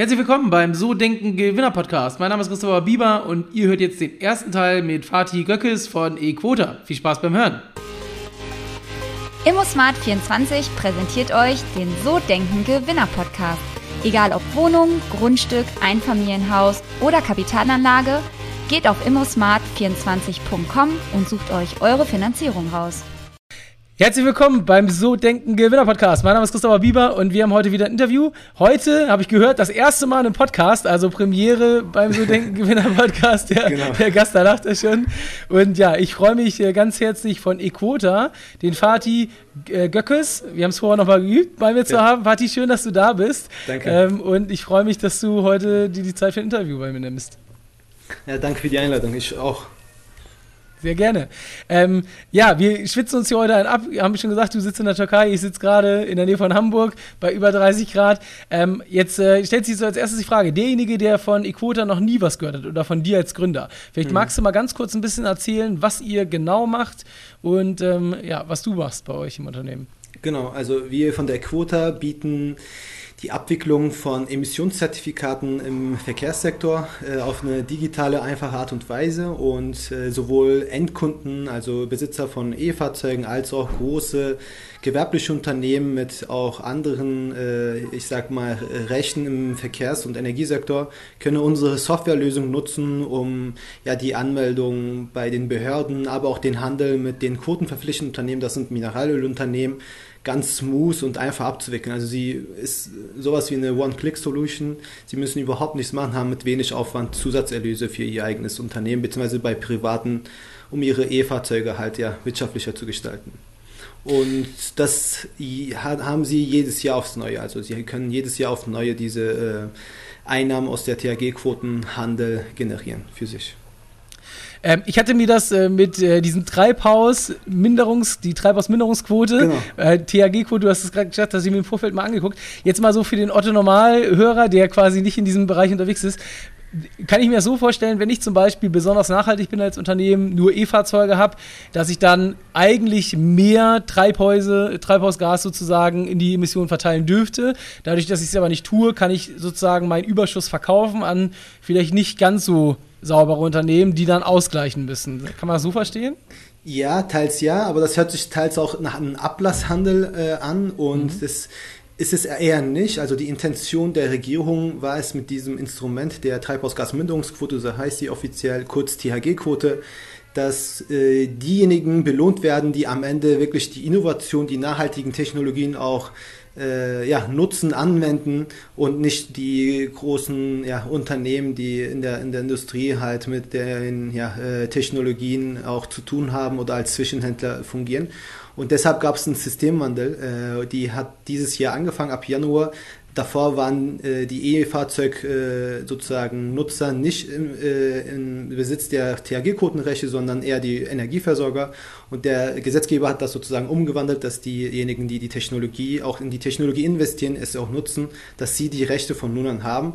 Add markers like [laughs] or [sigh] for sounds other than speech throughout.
Herzlich willkommen beim So Denken Gewinner Podcast. Mein Name ist Christopher Bieber und ihr hört jetzt den ersten Teil mit Fatih Göckes von eQuota. Viel Spaß beim Hören. ImmoSmart24 präsentiert euch den So Denken Gewinner Podcast. Egal ob Wohnung, Grundstück, Einfamilienhaus oder Kapitalanlage, geht auf immosmart24.com und sucht euch eure Finanzierung raus. Herzlich willkommen beim So Denken Gewinner Podcast. Mein Name ist Christopher Bieber und wir haben heute wieder ein Interview. Heute habe ich gehört, das erste Mal im Podcast, also Premiere beim So Denken Gewinner [laughs] Podcast. Der, genau. der Gast, da lacht er schon. Und ja, ich freue mich äh, ganz herzlich von eQuota, den Fatih äh, Göckes. Wir haben es vorher nochmal geübt, bei mir ja. zu haben. Fatih, schön, dass du da bist. Danke. Ähm, und ich freue mich, dass du heute die, die Zeit für ein Interview bei mir nimmst. Ja, danke für die Einladung. Ich auch. Sehr gerne. Ähm, ja, wir schwitzen uns hier heute ein ab. Wir haben schon gesagt, du sitzt in der Türkei, ich sitze gerade in der Nähe von Hamburg bei über 30 Grad. Ähm, jetzt äh, stellt sich so als erstes die Frage: Derjenige, der von Equota noch nie was gehört hat oder von dir als Gründer, vielleicht hm. magst du mal ganz kurz ein bisschen erzählen, was ihr genau macht und ähm, ja, was du machst bei euch im Unternehmen. Genau, also wir von der Equota bieten die Abwicklung von Emissionszertifikaten im Verkehrssektor äh, auf eine digitale, einfache Art und Weise und äh, sowohl Endkunden, also Besitzer von E-Fahrzeugen, als auch große gewerbliche Unternehmen mit auch anderen, äh, ich sag mal, Rechten im Verkehrs- und Energiesektor können unsere Softwarelösung nutzen, um ja die Anmeldung bei den Behörden, aber auch den Handel mit den quotenverpflichtenden Unternehmen, das sind Mineralölunternehmen, ganz smooth und einfach abzuwickeln. Also sie ist sowas wie eine One-Click-Solution. Sie müssen überhaupt nichts machen, haben mit wenig Aufwand Zusatzerlöse für ihr eigenes Unternehmen, beziehungsweise bei Privaten, um ihre E-Fahrzeuge halt ja wirtschaftlicher zu gestalten. Und das haben sie jedes Jahr aufs Neue. Also sie können jedes Jahr aufs Neue diese äh, Einnahmen aus der THG-Quotenhandel generieren für sich. Ähm, ich hatte mir das äh, mit äh, diesem Treibhausminderungs, die Treibhausminderungsquote, genau. äh, THG-Quote, du hast es gerade gesagt, dass ich mir im Vorfeld mal angeguckt. Jetzt mal so für den Otto-Normalhörer, der quasi nicht in diesem Bereich unterwegs ist. Kann ich mir das so vorstellen, wenn ich zum Beispiel besonders nachhaltig bin als Unternehmen, nur E-Fahrzeuge habe, dass ich dann eigentlich mehr Treibhäuse, Treibhausgas sozusagen in die Emissionen verteilen dürfte. Dadurch, dass ich es aber nicht tue, kann ich sozusagen meinen Überschuss verkaufen an vielleicht nicht ganz so saubere Unternehmen, die dann ausgleichen müssen. Kann man das so verstehen? Ja, teils ja, aber das hört sich teils auch nach einem Ablasshandel äh, an und mhm. das ist es eher nicht. Also die Intention der Regierung war es mit diesem Instrument der Treibhausgasminderungsquote, so heißt sie offiziell, kurz THG-Quote, dass äh, diejenigen belohnt werden, die am Ende wirklich die Innovation, die nachhaltigen Technologien auch äh, ja, nutzen, anwenden und nicht die großen ja, Unternehmen, die in der, in der Industrie halt mit den ja, äh, Technologien auch zu tun haben oder als Zwischenhändler fungieren. Und deshalb gab es einen Systemwandel, äh, die hat dieses Jahr angefangen, ab Januar Davor waren äh, die E-Fahrzeug äh, sozusagen Nutzer nicht im, äh, im Besitz der THG-Quotenrechte, sondern eher die Energieversorger. Und der Gesetzgeber hat das sozusagen umgewandelt, dass diejenigen, die die Technologie auch in die Technologie investieren, es auch nutzen, dass sie die Rechte von nun an haben.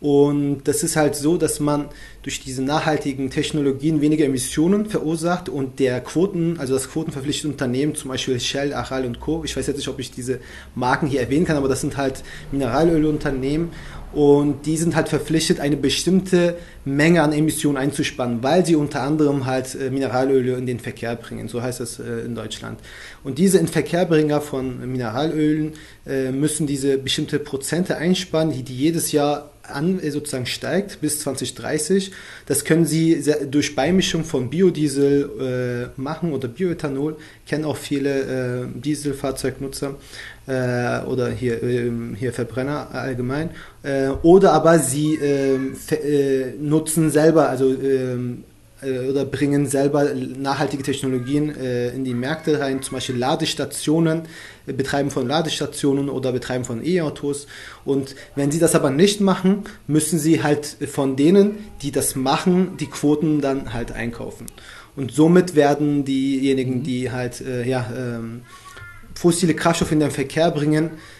Und das ist halt so, dass man durch diese nachhaltigen Technologien weniger Emissionen verursacht und der Quoten, also das quotenverpflichtete Unternehmen, zum Beispiel Shell, Aral und Co., ich weiß jetzt nicht, ob ich diese Marken hier erwähnen kann, aber das sind halt Mineralölunternehmen und die sind halt verpflichtet, eine bestimmte Menge an Emissionen einzuspannen, weil sie unter anderem halt äh, Mineralöle in den Verkehr bringen. So heißt das äh, in Deutschland. Und diese Inverkehrbringer von Mineralölen äh, müssen diese bestimmte Prozente einsparen, die, die jedes Jahr an, sozusagen steigt bis 2030. Das können Sie durch Beimischung von Biodiesel äh, machen oder Bioethanol. Kennen auch viele äh, Dieselfahrzeugnutzer äh, oder hier, ähm, hier Verbrenner allgemein. Äh, oder aber Sie ähm, äh, nutzen selber, also ähm, äh, oder bringen selber nachhaltige Technologien äh, in die Märkte rein, zum Beispiel Ladestationen, äh, Betreiben von Ladestationen oder Betreiben von E-Autos. Und wenn sie das aber nicht machen, müssen sie halt von denen, die das machen, die Quoten dann halt einkaufen. Und somit werden diejenigen, mhm. die halt äh, ja, ähm, fossile Kraftstoffe in den Verkehr bringen, äh,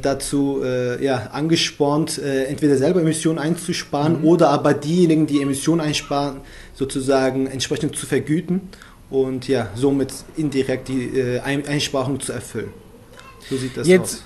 dazu äh, ja, angespornt, äh, entweder selber Emissionen einzusparen mhm. oder aber diejenigen, die Emissionen einsparen, sozusagen entsprechend zu vergüten und ja, somit indirekt die äh, Einsparung zu erfüllen. So sieht das Jetzt, aus.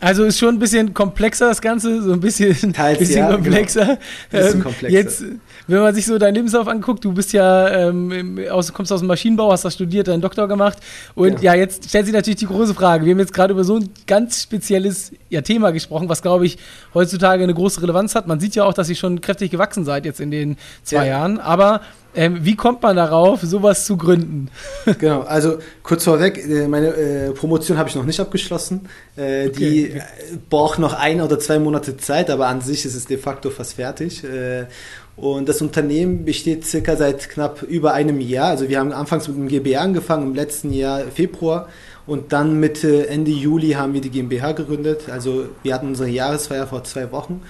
Genau. Also ist schon ein bisschen komplexer das Ganze, so ein bisschen, [laughs] Teils, bisschen ja, komplexer. Genau. Bisschen Ähm, komplexer. Jetzt, wenn man sich so deinen Lebenslauf anguckt, du bist ja ähm, aus, kommst aus dem Maschinenbau, hast da studiert, deinen Doktor gemacht und Genau. ja, jetzt stellt sich natürlich die große Frage. Wir haben jetzt gerade über so ein ganz spezielles ja, Thema gesprochen, was glaube ich heutzutage eine große Relevanz hat. Man sieht ja auch, dass ihr schon kräftig gewachsen seid jetzt in den zwei Ja. Jahren, aber ähm, wie kommt man darauf, sowas zu gründen? [laughs] Genau, also kurz vorweg, äh, meine äh, Promotion habe ich noch nicht abgeschlossen. Äh, Die Okay. äh, braucht noch ein oder zwei Monate Zeit, aber an sich ist es de facto fast fertig. Äh, Und das Unternehmen besteht circa seit knapp über einem Jahr. Also wir haben anfangs mit dem GmbH angefangen, im letzten Jahr Februar. Und dann Mitte, Ende Juli haben wir die GmbH gegründet. Also wir hatten unsere Jahresfeier vor zwei Wochen.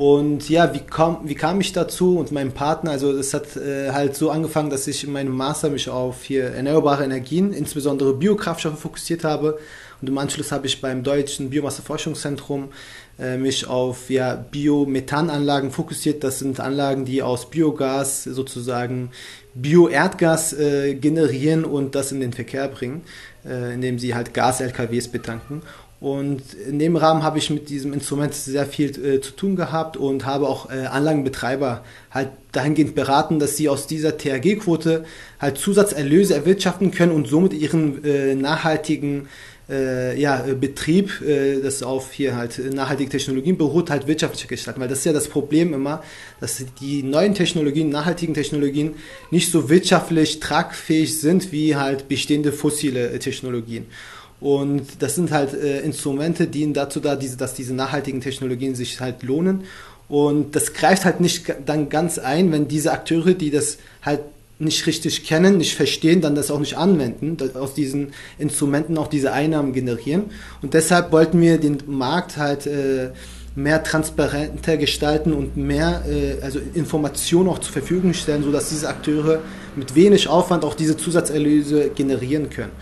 Und ja, wie kam, wie kam ich dazu und mein Partner? Also das hat äh, halt so angefangen, dass ich in meinem Master mich auf hier erneuerbare Energien, insbesondere Biokraftstoffe fokussiert habe. Und im Anschluss habe ich beim Deutschen Biomasseforschungszentrum äh, mich auf ja, Biomethananlagen fokussiert. Das sind Anlagen, die aus Biogas sozusagen Bioerdgas äh, generieren und das in den Verkehr bringen, äh, indem sie halt Gas-LKWs betanken. Und in dem Rahmen habe ich mit diesem Instrument sehr viel äh, zu tun gehabt und habe auch äh, Anlagenbetreiber halt dahingehend beraten, dass sie aus dieser THG-Quote halt Zusatzerlöse erwirtschaften können und somit ihren äh, nachhaltigen äh, ja, äh, Betrieb, äh, das auf hier halt nachhaltige Technologien beruht, halt wirtschaftlicher gestalten. Weil das ist ja das Problem immer, dass die neuen Technologien, nachhaltigen Technologien nicht so wirtschaftlich tragfähig sind wie halt bestehende fossile Technologien. Und das sind halt äh, Instrumente, die dienen dazu da, diese, dass diese nachhaltigen Technologien sich halt lohnen. Und das greift halt nicht dann ganz ein, wenn diese Akteure, die das halt nicht richtig kennen, nicht verstehen, dann das auch nicht anwenden, aus diesen Instrumenten auch diese Einnahmen generieren. Und deshalb wollten wir den Markt halt äh, mehr transparenter gestalten und mehr äh, also Informationen auch zur Verfügung stellen, sodass diese Akteure mit wenig Aufwand auch diese Zusatzerlöse generieren können.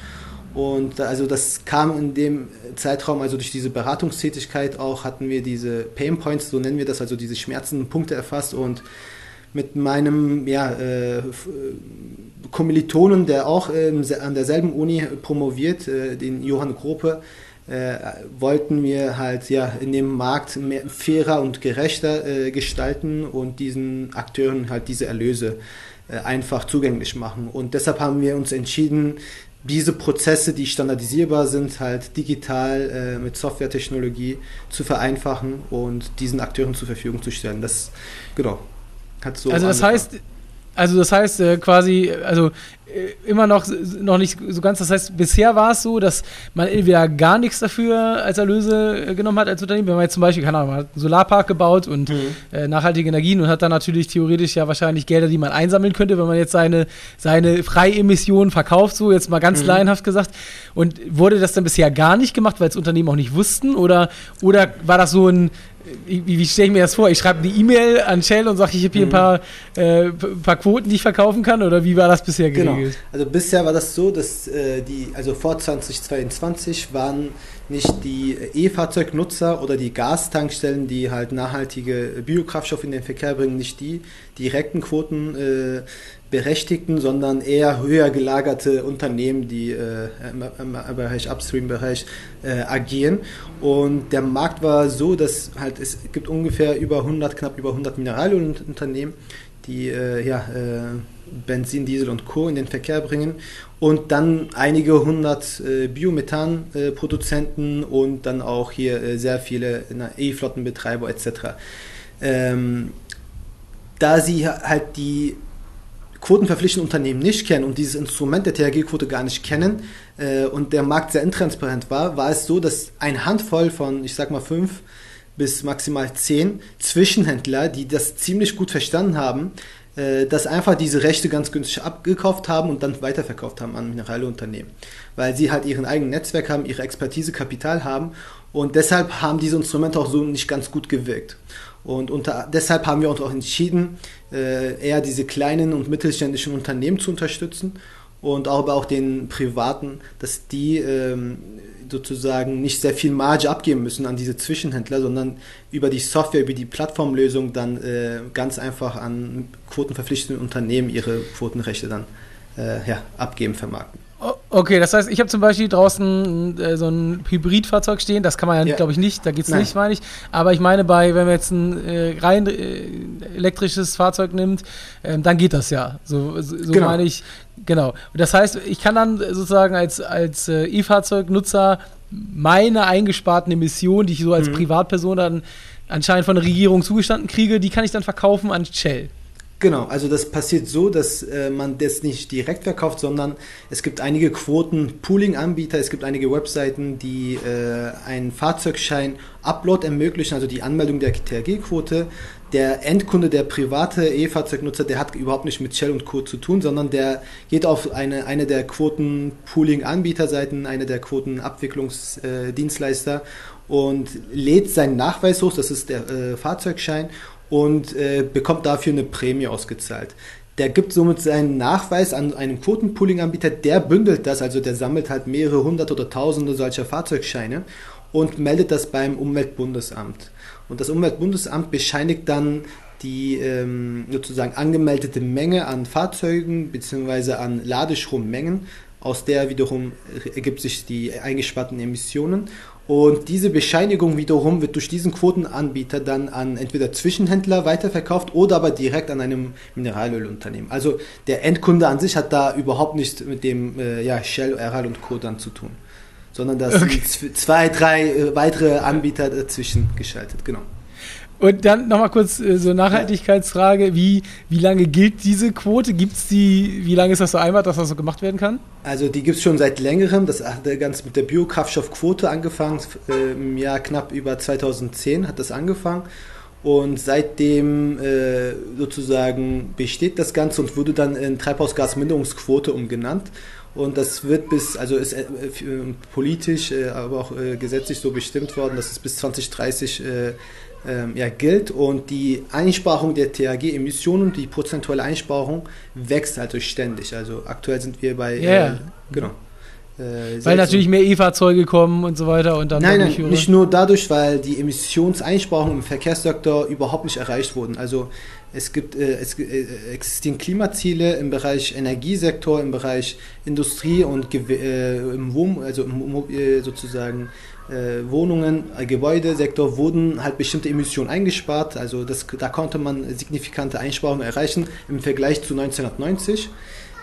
Und also das kam in dem Zeitraum, also durch diese Beratungstätigkeit auch, hatten wir diese Pain Points, so nennen wir das, also diese schmerzenden Punkte erfasst und mit meinem ja, äh, äh, Kommilitonen, der auch se- an derselben Uni promoviert, äh, den Johann Grope, äh, wollten wir halt ja in dem Markt mehr, fairer und gerechter äh, gestalten und diesen Akteuren halt diese Erlöse äh, einfach zugänglich machen. Und deshalb haben wir uns entschieden, diese Prozesse, die standardisierbar sind, halt digital äh, mit Softwaretechnologie zu vereinfachen und diesen Akteuren zur Verfügung zu stellen. Das genau hat so. also das angefangen. heißt, also das heißt äh, quasi, also immer noch noch nicht so ganz. Das heißt, bisher war es so, dass man entweder gar nichts dafür als Erlöse äh, genommen hat als Unternehmen. Wenn man jetzt zum Beispiel, keine Ahnung, man hat einen Solarpark gebaut und Mhm. äh, nachhaltige Energien und hat dann natürlich theoretisch ja wahrscheinlich Gelder, die man einsammeln könnte, wenn man jetzt seine, seine Freiemissionen verkauft, so jetzt mal ganz Mhm. laienhaft gesagt. Und wurde das dann bisher gar nicht gemacht, weil es Unternehmen auch nicht wussten? Oder, oder war das so ein, wie, wie stelle ich mir das vor? Ich schreibe eine E-Mail an Shell und sage, ich habe hier ein Mhm. paar, äh, paar Quoten, die ich verkaufen kann? Oder wie war das bisher Genau. Geregelt? Also bisher war das so, dass äh, die, also vor 2022 waren nicht die E-Fahrzeugnutzer oder die Gastankstellen, die halt nachhaltige Biokraftstoffe in den Verkehr bringen, nicht die direkten Quoten äh, berechtigten, sondern eher höher gelagerte Unternehmen, die äh, im Bereich Upstream-Bereich äh, agieren. Und der Markt war so, dass halt es gibt ungefähr über 100, knapp über 100 Mineralölunternehmen, die äh, ja, äh, Benzin, Diesel und Co. in den Verkehr bringen und dann einige hundert äh, Biomethan-Produzenten und dann auch hier äh, sehr viele E-Flottenbetreiber etc. Ähm, da sie halt die quotenverpflichtenden Unternehmen nicht kennen und dieses Instrument der THG-Quote gar nicht kennen äh, und der Markt sehr intransparent war, war es so, dass eine Handvoll von, ich sag mal fünf bis maximal zehn Zwischenhändler, die das ziemlich gut verstanden haben, äh, dass einfach diese Rechte ganz günstig abgekauft haben und dann weiterverkauft haben an Mineralunternehmen. Weil sie halt ihren eigenen Netzwerk haben, ihre Expertise, Kapital haben und deshalb haben diese Instrumente auch so nicht ganz gut gewirkt. Und unter, deshalb haben wir uns auch entschieden, äh, eher diese kleinen und mittelständischen Unternehmen zu unterstützen und auch, aber auch den privaten, dass die ähm, sozusagen nicht sehr viel Marge abgeben müssen an diese Zwischenhändler, sondern über die Software, über die Plattformlösung dann äh, ganz einfach an quotenverpflichtende Unternehmen ihre Quotenrechte dann äh, ja, abgeben, vermarkten. Okay, das heißt, ich habe zum Beispiel draußen äh, so ein Hybridfahrzeug stehen, das kann man ja, ja. glaube ich, nicht, da geht es nicht, meine ich. Aber ich meine, bei, wenn man jetzt ein äh, rein äh, elektrisches Fahrzeug nimmt, ähm, dann geht das ja. So, so, so genau. meine ich, genau. Das heißt, ich kann dann sozusagen als, als äh, E-Fahrzeugnutzer meine eingesparten Emissionen, die ich so als mhm. Privatperson dann anscheinend von der Regierung zugestanden kriege, die kann ich dann verkaufen an Shell. Genau, also das passiert so, dass äh, man das nicht direkt verkauft, sondern es gibt einige Quoten-Pooling-Anbieter, es gibt einige Webseiten, die äh, einen Fahrzeugschein-Upload ermöglichen, also die Anmeldung der THG-Quote. Der Endkunde, der private E-Fahrzeugnutzer, der hat überhaupt nicht mit Shell und Co. zu tun, sondern der geht auf eine, eine der Quoten-Pooling-Anbieterseiten, eine der Quoten-Abwicklungsdienstleister und lädt seinen Nachweis hoch, das ist der äh, Fahrzeugschein, und äh, bekommt dafür eine Prämie ausgezahlt. Der gibt somit seinen Nachweis an einen Quotenpooling-Anbieter, der bündelt das, also der sammelt halt mehrere hundert oder tausende solcher Fahrzeugscheine und meldet das beim Umweltbundesamt. Und das Umweltbundesamt bescheinigt dann die ähm, sozusagen angemeldete Menge an Fahrzeugen bzw. an Ladestrommengen, aus der wiederum ergibt sich die eingesparten Emissionen und diese Bescheinigung wiederum wird durch diesen Quotenanbieter dann an entweder Zwischenhändler weiterverkauft oder aber direkt an einem Mineralölunternehmen. Also der Endkunde an sich hat da überhaupt nichts mit dem äh, ja, Shell, Aral und Co. dann zu tun. Sondern da okay. sind zwei, drei äh, weitere Anbieter dazwischen geschaltet, genau. Und dann nochmal kurz äh, so Nachhaltigkeitsfrage. Wie, wie lange gilt diese Quote? Gibt es die, wie lange ist das so einmal, dass das so gemacht werden kann? Also die gibt es schon seit längerem. Das hat ganz mit der Biokraftstoffquote angefangen. Äh, Im Jahr knapp über 2010 hat das angefangen. Und seitdem äh, sozusagen besteht das Ganze und wurde dann in Treibhausgasminderungsquote umgenannt. Und das wird bis, also ist äh, politisch, äh, aber auch äh, gesetzlich so bestimmt worden, dass es bis 2030 ähm, ja, gilt und die Einsparung der THG-Emissionen, die prozentuale Einsparung wächst also ständig. Also aktuell sind wir bei, yeah. äh, genau. Äh, weil natürlich mehr E-Fahrzeuge kommen und so weiter und dann. Nein, nein, nicht nur dadurch, weil die Emissionseinsparungen im Verkehrssektor überhaupt nicht erreicht wurden. Also es gibt äh, es äh, existieren Klimaziele im Bereich Energiesektor, im Bereich Industrie und äh, im Wohn also im, äh, sozusagen Wohnungen, äh, Gebäudesektor wurden halt bestimmte Emissionen eingespart. Also das, da konnte man signifikante Einsparungen erreichen im Vergleich zu 1990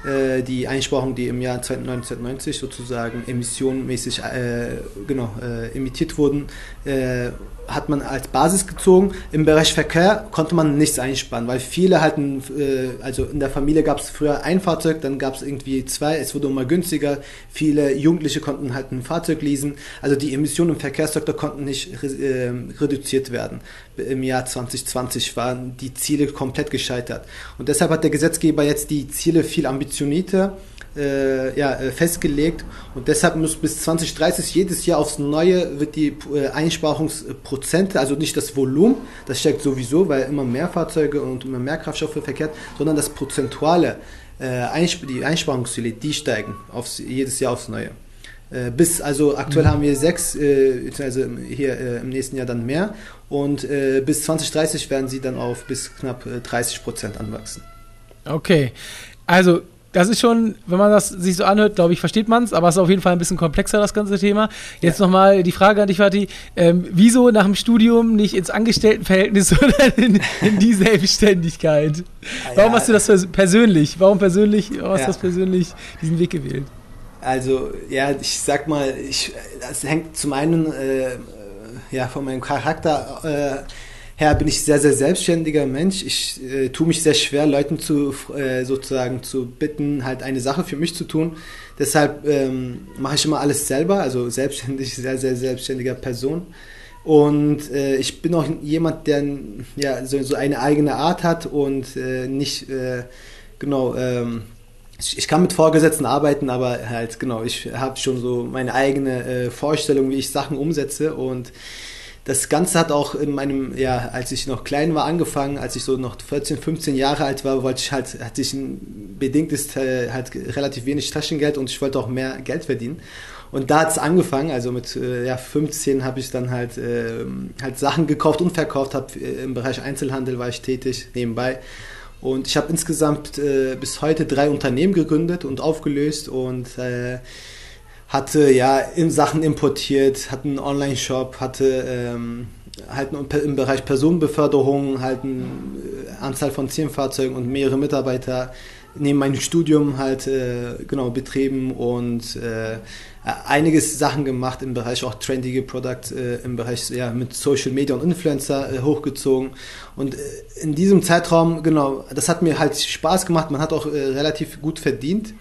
äh, die Einsparungen, die im Jahr 1990 sozusagen emissionenmäßig äh, genau, äh, emittiert wurden, äh, hat man als Basis gezogen. Im Bereich Verkehr konnte man nichts einsparen, weil viele hatten, äh, also in der Familie gab es früher ein Fahrzeug, dann gab es irgendwie zwei, es wurde immer günstiger. Viele Jugendliche konnten halt ein Fahrzeug leasen. Also die Emissionen im Verkehrssektor konnten nicht äh, reduziert werden. Im Jahr 2020 waren die Ziele komplett gescheitert. Und deshalb hat der Gesetzgeber jetzt die Ziele viel ambitionierter äh, ja, äh, festgelegt und deshalb muss bis 2030 jedes Jahr aufs Neue wird die äh, Einsparungsprozente, also nicht das Volumen, das steigt sowieso, weil immer mehr Fahrzeuge und immer mehr Kraftstoffe verkehrt, sondern das prozentuale, äh, die Einsparungsziele, die steigen aufs, jedes Jahr aufs Neue. Äh, bis, also aktuell mhm. haben wir sechs, also hier im nächsten Jahr dann mehr und bis 2030 werden sie dann auf bis knapp 30 Prozent anwachsen. Okay, also das ist schon, wenn man das sich so anhört, glaube ich, versteht man es, aber es ist auf jeden Fall ein bisschen komplexer, das ganze Thema. Jetzt ja. nochmal die Frage an dich, Fatih. Ähm, wieso nach dem Studium nicht ins Angestelltenverhältnis, [laughs] sondern in, in die Selbstständigkeit? Ah, warum ja. hast du das persönlich? Warum persönlich, warum hast du das persönlich diesen Weg gewählt? Also, ja, ich sag mal, ich, das hängt zum einen äh, ja, von meinem Charakter äh, her bin ich sehr, sehr selbstständiger Mensch. Ich äh, tue mich sehr schwer, Leuten zu äh, sozusagen zu bitten, halt eine Sache für mich zu tun. Deshalb ähm, mache ich immer alles selber, also selbstständig, [laughs] sehr, sehr selbstständiger Person. Und äh, ich bin auch jemand, der ja, so, so eine eigene Art hat und äh, nicht, äh, genau, ähm, ich, ich, kann mit Vorgesetzten arbeiten, aber halt, genau, ich habe schon so meine eigene äh, Vorstellung, wie ich Sachen umsetze und das Ganze hat auch in meinem, ja, als ich noch klein war, angefangen, als ich so noch 14, 15 Jahre alt war, wollte ich halt, hatte ich ein bedingtes, äh, halt relativ wenig Taschengeld und ich wollte auch mehr Geld verdienen. Und da hat es angefangen, also mit äh, ja, 15 habe ich dann halt, äh, halt Sachen gekauft und verkauft, hab, äh, im Bereich Einzelhandel war ich tätig, nebenbei. Und ich habe insgesamt bis heute drei Unternehmen gegründet und aufgelöst und äh, hatte ja in Sachen importiert, hatte einen Online-Shop, hatte ähm, halt im Bereich Personenbeförderung halt eine äh, Anzahl von zehn Fahrzeugen und mehrere Mitarbeiter neben meinem Studium halt äh, genau betrieben und äh, einiges Sachen gemacht im Bereich auch trendige Products, äh, im Bereich ja, mit Social Media und Influencer äh, hochgezogen. Und äh, in diesem Zeitraum, genau, das hat mir halt Spaß gemacht, man hat auch relativ gut verdient.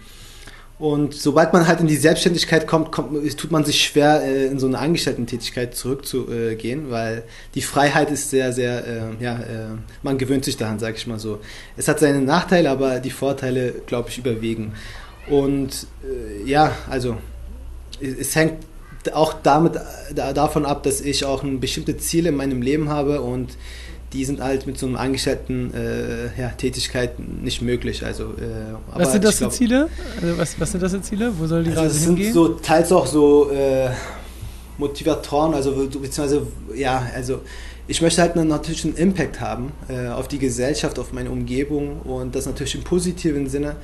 Und sobald man halt in die Selbstständigkeit kommt, kommt tut man sich schwer, äh, in so eine Angestellten-Tätigkeit zurückzugehen, weil die Freiheit ist sehr, sehr, äh, ja, äh, man gewöhnt sich daran, sage ich mal so. Es hat seine Nachteile, aber die Vorteile, glaube ich, überwiegen. Und äh, ja, also es hängt auch damit davon ab, dass ich auch ein bestimmte Ziele in meinem Leben habe und die sind halt mit so einer angestellten äh, ja, Tätigkeit nicht möglich. Also, äh, was sind das für Ziele? Also was, was, sind das für Ziele? Wo soll die also Reise hingehen? Das sind so teils auch so äh, Motivatoren, also beziehungsweise ja, also ich möchte halt natürlich einen Impact haben äh, auf die Gesellschaft, auf meine Umgebung und das natürlich im positiven Sinne.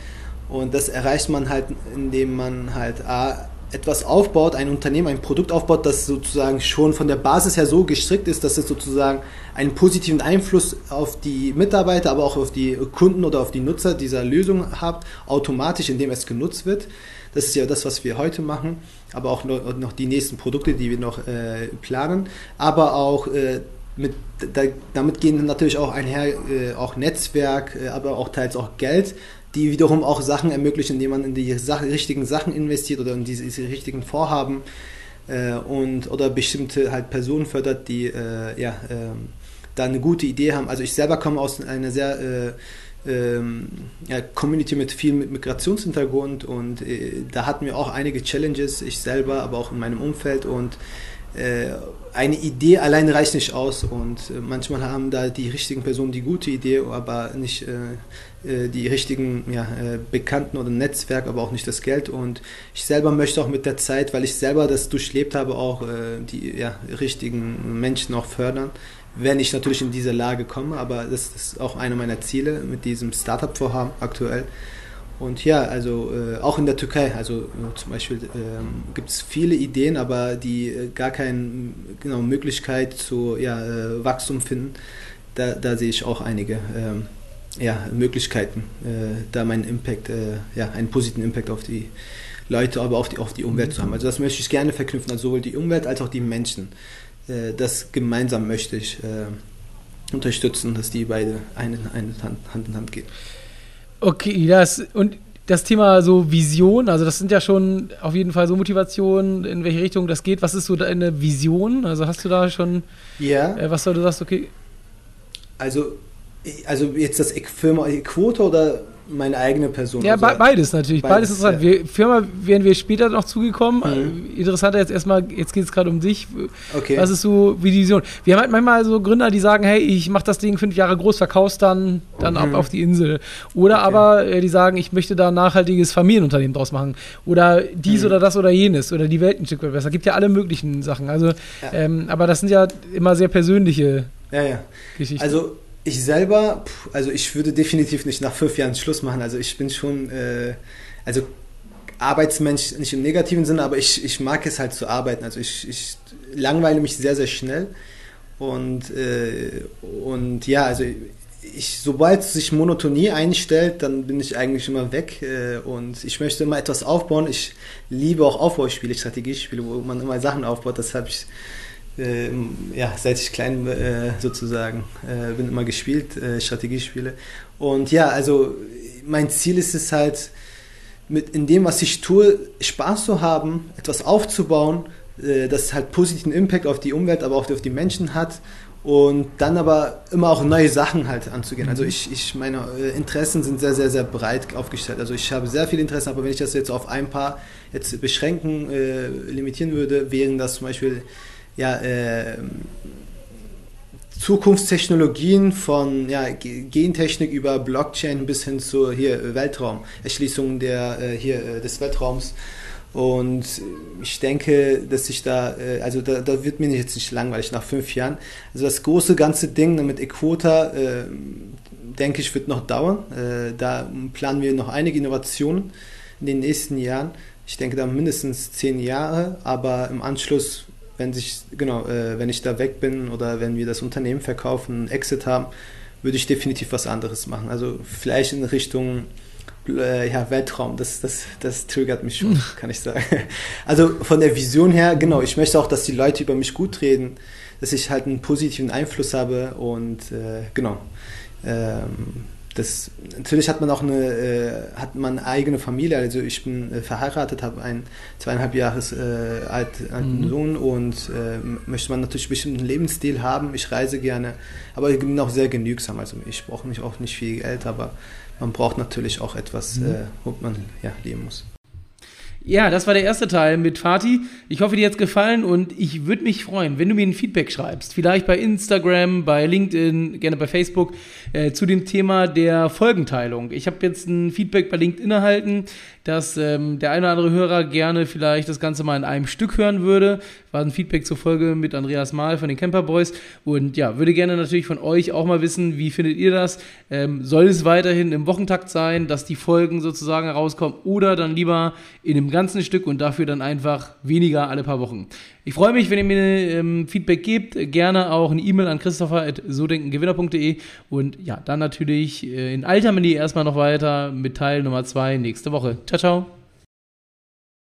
Und das erreicht man halt, indem man halt A, etwas aufbaut, ein Unternehmen, ein Produkt aufbaut, das sozusagen schon von der Basis her so gestrickt ist, dass es sozusagen einen positiven Einfluss auf die Mitarbeiter, aber auch auf die Kunden oder auf die Nutzer dieser Lösung hat, automatisch, indem es genutzt wird. Das ist ja das, was wir heute machen, aber auch noch die nächsten Produkte, die wir noch äh, planen, aber auch äh, mit, da, damit gehen natürlich auch einher äh, auch Netzwerk, äh, aber auch teils auch Geld, die wiederum auch Sachen ermöglichen, indem man in die Sache, richtigen Sachen investiert oder in diese, diese richtigen Vorhaben äh, und oder bestimmte halt Personen fördert, die äh, ja, äh, da eine gute Idee haben. Also ich selber komme aus einer sehr äh, ähm, ja, Community mit viel Migrationshintergrund und äh, da hatten wir auch einige Challenges, ich selber, aber auch in meinem Umfeld und eine Idee allein reicht nicht aus und manchmal haben da die richtigen Personen die gute Idee, aber nicht äh, die richtigen ja, äh, Bekannten oder Netzwerk, aber auch nicht das Geld. Und ich selber möchte auch mit der Zeit, weil ich selber das durchlebt habe, auch äh, die ja, richtigen Menschen auch fördern, wenn ich natürlich in diese Lage komme. Aber das ist auch einer meiner Ziele mit diesem Startup-Vorhaben aktuell. Und ja, also äh, auch in der Türkei, also äh, zum Beispiel ähm, gibt es viele Ideen, aber die äh, gar keine genau, Möglichkeit zu ja, Wachstum finden. Da, da sehe ich auch einige. Ähm, ja, Möglichkeiten, äh, da meinen Impact, äh, ja, einen positiven Impact auf die Leute, aber auf die, auf die Umwelt zu haben. Also das möchte ich gerne verknüpfen, also sowohl die Umwelt als auch die Menschen. Äh, das gemeinsam möchte ich äh, unterstützen, dass die beide Hand in Hand gehen. Okay, das und das Thema so Vision, also das sind ja schon auf jeden Fall so Motivationen, in welche Richtung das geht. Was ist so deine Vision? Also hast du da schon, ja. Äh, was soll du sagst, okay. Also also jetzt das Firma Quote oder meine eigene Person? Ja, also beides natürlich. Beides, beides ist interessant. Ja. Wir, Firma wären wir später noch zugekommen. Mhm. Interessanter jetzt erstmal, jetzt geht es gerade um dich. Okay. Was ist so wie die Vision? Wir haben halt manchmal so Gründer, die sagen, hey, ich mache das Ding fünf Jahre groß, verkaufst dann, dann mhm. ab auf die Insel. Oder okay. aber äh, die sagen, ich möchte da ein nachhaltiges Familienunternehmen draus machen. Oder dies mhm. oder das oder jenes. Oder die Welt ein Stück weit besser. Gibt ja alle möglichen Sachen. Also, ja. Ähm, aber das sind ja immer sehr persönliche ja, ja. Geschichten. Also ich selber, also ich würde definitiv nicht nach fünf Jahren Schluss machen. Also ich bin schon, äh, also Arbeitsmensch nicht im negativen Sinne, aber ich, ich mag es halt zu arbeiten. Also ich, ich langweile mich sehr, sehr schnell. Und, äh, und ja, also ich, sobald sich Monotonie einstellt, dann bin ich eigentlich immer weg äh, und ich möchte immer etwas aufbauen. Ich liebe auch Aufbauspiele, Strategiespiele, wo man immer Sachen aufbaut. Das habe ich ja, seit ich klein äh, sozusagen äh, bin immer gespielt, äh, Strategiespiele. Und ja, also mein Ziel ist es halt, mit in dem, was ich tue, Spaß zu haben, etwas aufzubauen, äh, das halt positiven Impact auf die Umwelt, aber auch auf die Menschen hat und dann aber immer auch neue Sachen halt anzugehen. Also ich, ich meine äh, Interessen sind sehr, sehr, sehr breit aufgestellt. Also ich habe sehr viele Interessen, aber wenn ich das jetzt auf ein paar jetzt beschränken, äh, limitieren würde, wären das zum Beispiel ja, äh, Zukunftstechnologien von ja, Gentechnik über Blockchain bis hin zur hier Weltraum, Erschließung der, äh, hier, äh, des Weltraums. Und ich denke, dass ich da, äh, also da, da wird mir jetzt nicht langweilig nach fünf Jahren. Also das große ganze Ding mit Equota, äh, denke ich, wird noch dauern. Äh, da planen wir noch einige Innovationen in den nächsten Jahren. Ich denke da mindestens zehn Jahre, aber im Anschluss, wenn sich, genau, äh, wenn ich da weg bin oder wenn wir das Unternehmen verkaufen, Exit haben, würde ich definitiv was anderes machen. Also vielleicht in Richtung äh, ja, Weltraum, das, das, das triggert mich schon, [laughs] kann ich sagen. Also von der Vision her, genau, ich möchte auch, dass die Leute über mich gut reden, dass ich halt einen positiven Einfluss habe und äh, genau. Ähm, das, natürlich hat man auch eine, äh, hat man eigene Familie. Also ich bin äh, verheiratet, habe einen zweieinhalb Jahres äh, alt, alten mhm. Sohn und äh, möchte man natürlich einen bestimmten Lebensstil haben. Ich reise gerne, aber ich bin auch sehr genügsam. Also ich brauche nicht auch nicht viel Geld, aber man braucht natürlich auch etwas, mhm. Äh, womit man ja, leben muss. Ja, das war der erste Teil mit Fatih. Ich hoffe, dir hat es gefallen und ich würde mich freuen, wenn du mir ein Feedback schreibst. Vielleicht bei Instagram, bei LinkedIn, gerne bei Facebook äh, zu dem Thema der Folgenteilung. Ich habe jetzt ein Feedback bei LinkedIn erhalten, dass ähm, der eine oder andere Hörer gerne vielleicht das Ganze mal in einem Stück hören würde. War ein Feedback zur Folge mit Andreas Mahl von den Camper Boys. Und ja, würde gerne natürlich von euch auch mal wissen, wie findet ihr das? Ähm, soll es weiterhin im Wochentakt sein, dass die Folgen sozusagen herauskommen oder dann lieber in einem ganzen Stück und dafür dann einfach weniger alle paar Wochen? Ich freue mich, wenn ihr mir ähm, Feedback gebt. Gerne auch eine E-Mail an christopher.sodenkengewinner.de und ja, dann natürlich äh, in alter Manier erstmal noch weiter mit Teil Nummer 2 nächste Woche. Ciao, ciao.